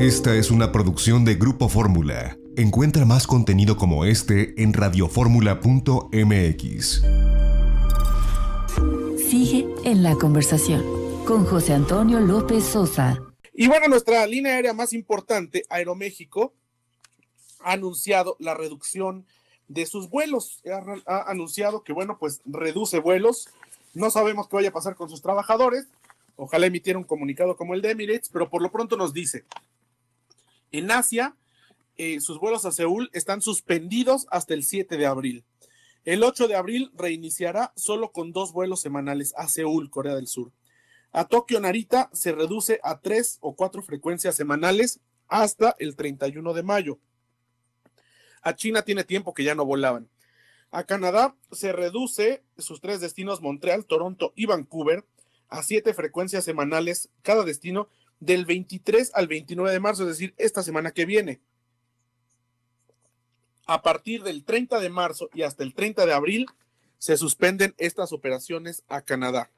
Esta es una producción de Grupo Fórmula. Encuentra más contenido como este en radioformula.mx. Sigue en la conversación con José Antonio López Sosa. Y bueno, nuestra línea aérea más importante, Aeroméxico, ha anunciado la reducción de sus vuelos. Ha, anunciado que, bueno, pues reduce vuelos. No sabemos qué vaya a pasar con sus trabajadores. Ojalá emitiera un comunicado como el de Emirates, pero por lo pronto nos dice, en Asia, eh, sus vuelos a Seúl están suspendidos hasta el 7 de abril. El 8 de abril reiniciará solo con dos vuelos semanales a Seúl, Corea del Sur. A Tokio Narita se reduce a tres o cuatro frecuencias semanales hasta el 31 de mayo. A China tiene tiempo que ya no volaban. A Canadá se reduce sus tres destinos, Montreal, Toronto y Vancouver, a siete frecuencias semanales cada destino del 23 al 29 de marzo, es decir, esta semana que viene. A partir del 30 de marzo y hasta el 30 de abril se suspenden estas operaciones a Canadá.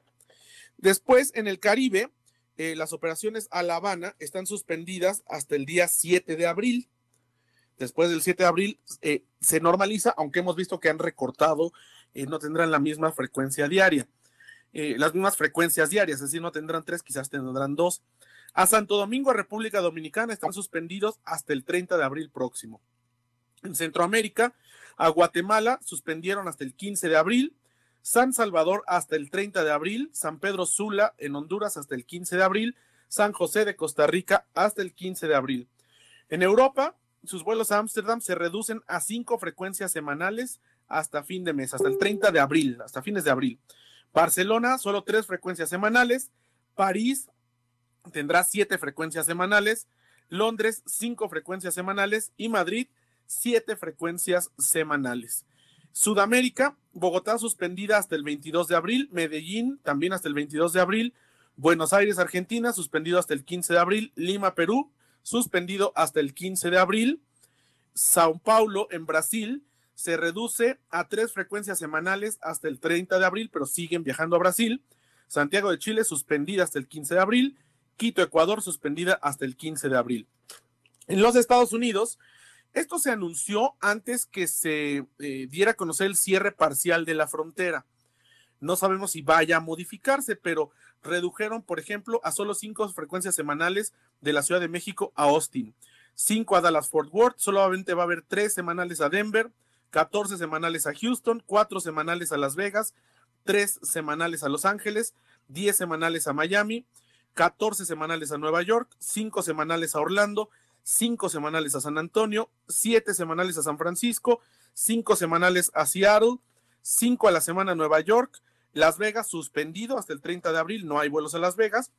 Después, en el Caribe, eh, las operaciones a La Habana están suspendidas hasta el día 7 de abril. Después del 7 de abril eh, se normaliza, aunque hemos visto que han recortado, eh, no tendrán la misma frecuencia diaria. las mismas frecuencias diarias, es decir, no tendrán tres, quizás tendrán dos. A Santo Domingo, República Dominicana, están suspendidos hasta el 30 de abril próximo. En Centroamérica, a Guatemala suspendieron hasta el 15 de abril, San Salvador hasta el 30 de abril, San Pedro Sula en Honduras hasta el 15 de abril, San José de Costa Rica hasta el 15 de abril. En Europa, sus vuelos a Ámsterdam se reducen a cinco frecuencias semanales hasta fin de mes, hasta el 30 de abril, hasta fines de abril. Barcelona, solo tres frecuencias semanales. París tendrá siete frecuencias semanales. Londres, cinco frecuencias semanales. Y Madrid, siete frecuencias semanales. Sudamérica, Bogotá suspendida hasta el 22 de abril. Medellín, también hasta el 22 de abril. Buenos Aires, Argentina, suspendido hasta el 15 de abril. Lima, Perú, suspendido hasta el 15 de abril. Sao Paulo, en Brasil, se reduce a tres frecuencias semanales hasta el 30 de abril, pero siguen viajando a Brasil. Santiago de Chile, suspendida hasta el 15 de abril. Quito, Ecuador, suspendida hasta el 15 de abril. En los Estados Unidos, esto se anunció antes que se eh, diera a conocer el cierre parcial de la frontera. No sabemos si vaya a modificarse, pero redujeron, por ejemplo, a solo cinco frecuencias semanales de la Ciudad de México a Austin, cinco a Dallas Fort Worth, solamente va a haber tres semanales a Denver, 14 semanales a Houston, cuatro semanales a Las Vegas, tres semanales a Los Ángeles, 10 semanales a Miami, 14 semanales a Nueva York, cinco semanales a Orlando, cinco semanales a San Antonio, siete semanales a San Francisco, cinco semanales a Seattle, cinco a la semana a Nueva York, las Vegas suspendido hasta el 30 de abril, no hay vuelos a Las Vegas.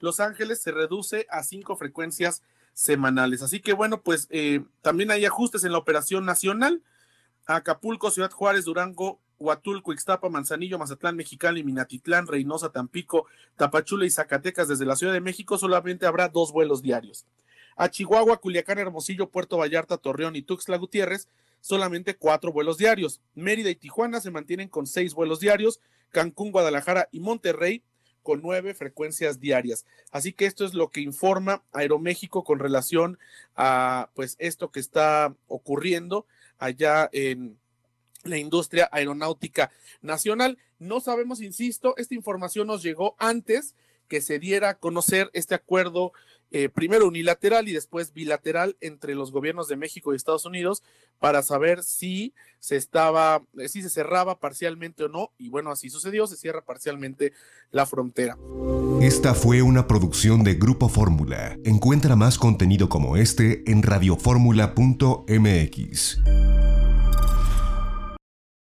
Los Ángeles se reduce a cinco frecuencias semanales. Así que bueno, pues eh, también hay ajustes en la operación nacional. Acapulco, Ciudad Juárez, Durango, Huatulco, Ixtapa, Manzanillo, Mazatlán, Mexicali, Minatitlán, Reynosa, Tampico, Tapachula y Zacatecas desde la Ciudad de México solamente habrá dos vuelos diarios. A Chihuahua, Culiacán, Hermosillo, Puerto Vallarta, Torreón y Tuxtla Gutiérrez solamente cuatro vuelos diarios. Mérida y Tijuana se mantienen con seis vuelos diarios Cancún, Guadalajara y Monterrey con nueve frecuencias diarias. Así que esto es lo que informa Aeroméxico con relación a pues esto que está ocurriendo allá en la industria aeronáutica nacional. No sabemos, insisto, esta información nos llegó antes que se diera a conocer este acuerdo eh, primero unilateral y después bilateral entre los gobiernos de México y Estados Unidos para saber si se estaba, eh, si se cerraba parcialmente o no. Y bueno, así sucedió, se cierra parcialmente la frontera. Esta fue una producción de Grupo Fórmula. Encuentra más contenido como este en radioformula.mx.